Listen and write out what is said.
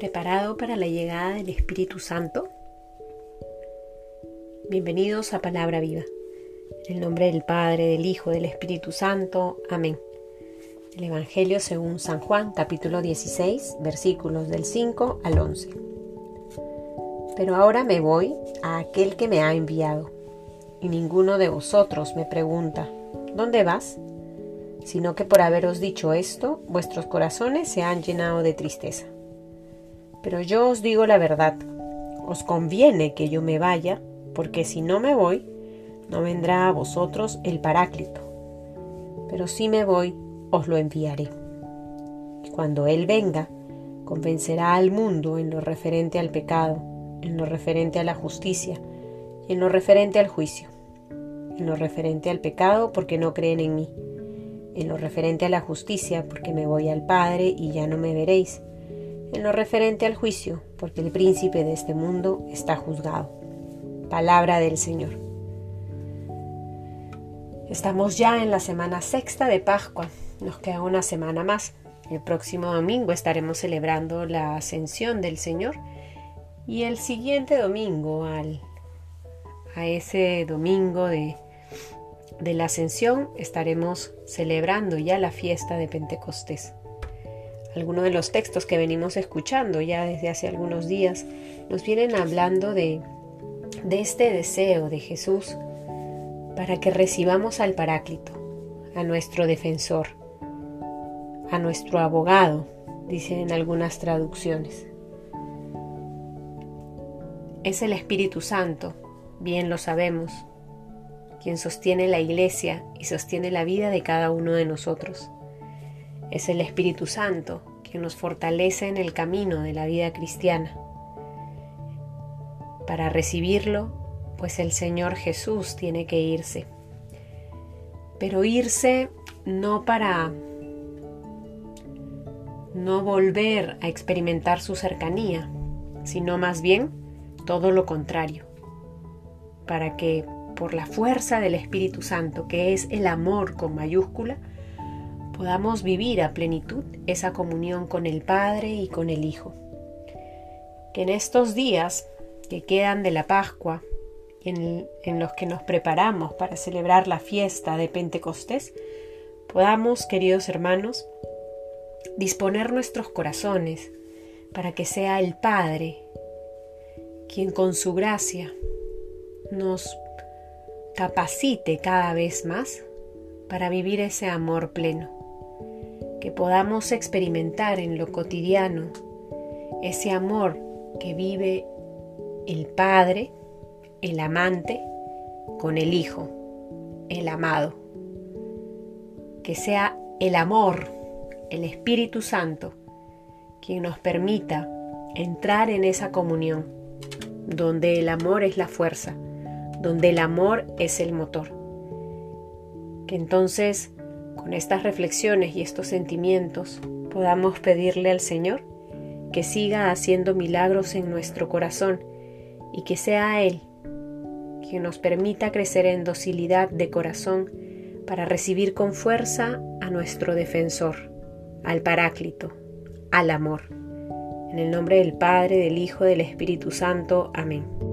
¿Preparado para la llegada del Espíritu Santo? Bienvenidos a Palabra Viva. En el nombre del Padre, del Hijo, del Espíritu Santo. Amén. El Evangelio según San Juan, capítulo 16, versículos del 5 al 11. Pero ahora me voy a aquel que me ha enviado, y ninguno de vosotros me pregunta, ¿dónde vas? Sino que por haberos dicho esto, vuestros corazones se han llenado de tristeza. Pero yo os digo la verdad, os conviene que yo me vaya, porque si no me voy, no vendrá a vosotros el Paráclito. Pero si me voy, os lo enviaré. Cuando Él venga, convencerá al mundo en lo referente al pecado, en lo referente a la justicia y en lo referente al juicio. En lo referente al pecado porque no creen en mí. En lo referente a la justicia porque me voy al Padre y ya no me veréis en lo referente al juicio, porque el príncipe de este mundo está juzgado. Palabra del Señor. Estamos ya en la semana sexta de Pascua, nos queda una semana más. El próximo domingo estaremos celebrando la ascensión del Señor y el siguiente domingo, al, a ese domingo de, de la ascensión, estaremos celebrando ya la fiesta de Pentecostés algunos de los textos que venimos escuchando ya desde hace algunos días nos vienen hablando de, este deseo de Jesús para que recibamos al Paráclito, a nuestro defensor, a nuestro abogado, dicen en algunas traducciones. Es el Espíritu Santo, bien lo sabemos, quien sostiene la iglesia y sostiene la vida de cada uno de nosotros. Es el Espíritu Santo que nos fortalece en el camino de la vida cristiana. Para recibirlo, pues el Señor Jesús tiene que irse. Pero irse no para no volver a experimentar su cercanía, sino más bien todo lo contrario, para que por la fuerza del Espíritu Santo, que es el amor con mayúscula, podamos vivir a plenitud esa comunión con el Padre y con el Hijo. Que en estos días que quedan de la Pascua, en, los que nos preparamos para celebrar la fiesta de Pentecostés, podamos, queridos hermanos, disponer nuestros corazones para que sea el Padre quien con su gracia nos capacite cada vez más para vivir ese amor pleno que podamos experimentar en lo cotidiano ese amor que vive el Padre, el amante, con el Hijo, el amado. Que sea el amor, el Espíritu Santo, quien nos permita entrar en esa comunión, donde el amor es la fuerza, donde el amor es el motor. Que entonces con estas reflexiones y estos sentimientos podamos pedirle al Señor que siga haciendo milagros en nuestro corazón y que sea Él quien nos permita crecer en docilidad de corazón para recibir con fuerza a nuestro defensor, al Paráclito, al amor. En el nombre del Padre, del Hijo, del Espíritu Santo. Amén.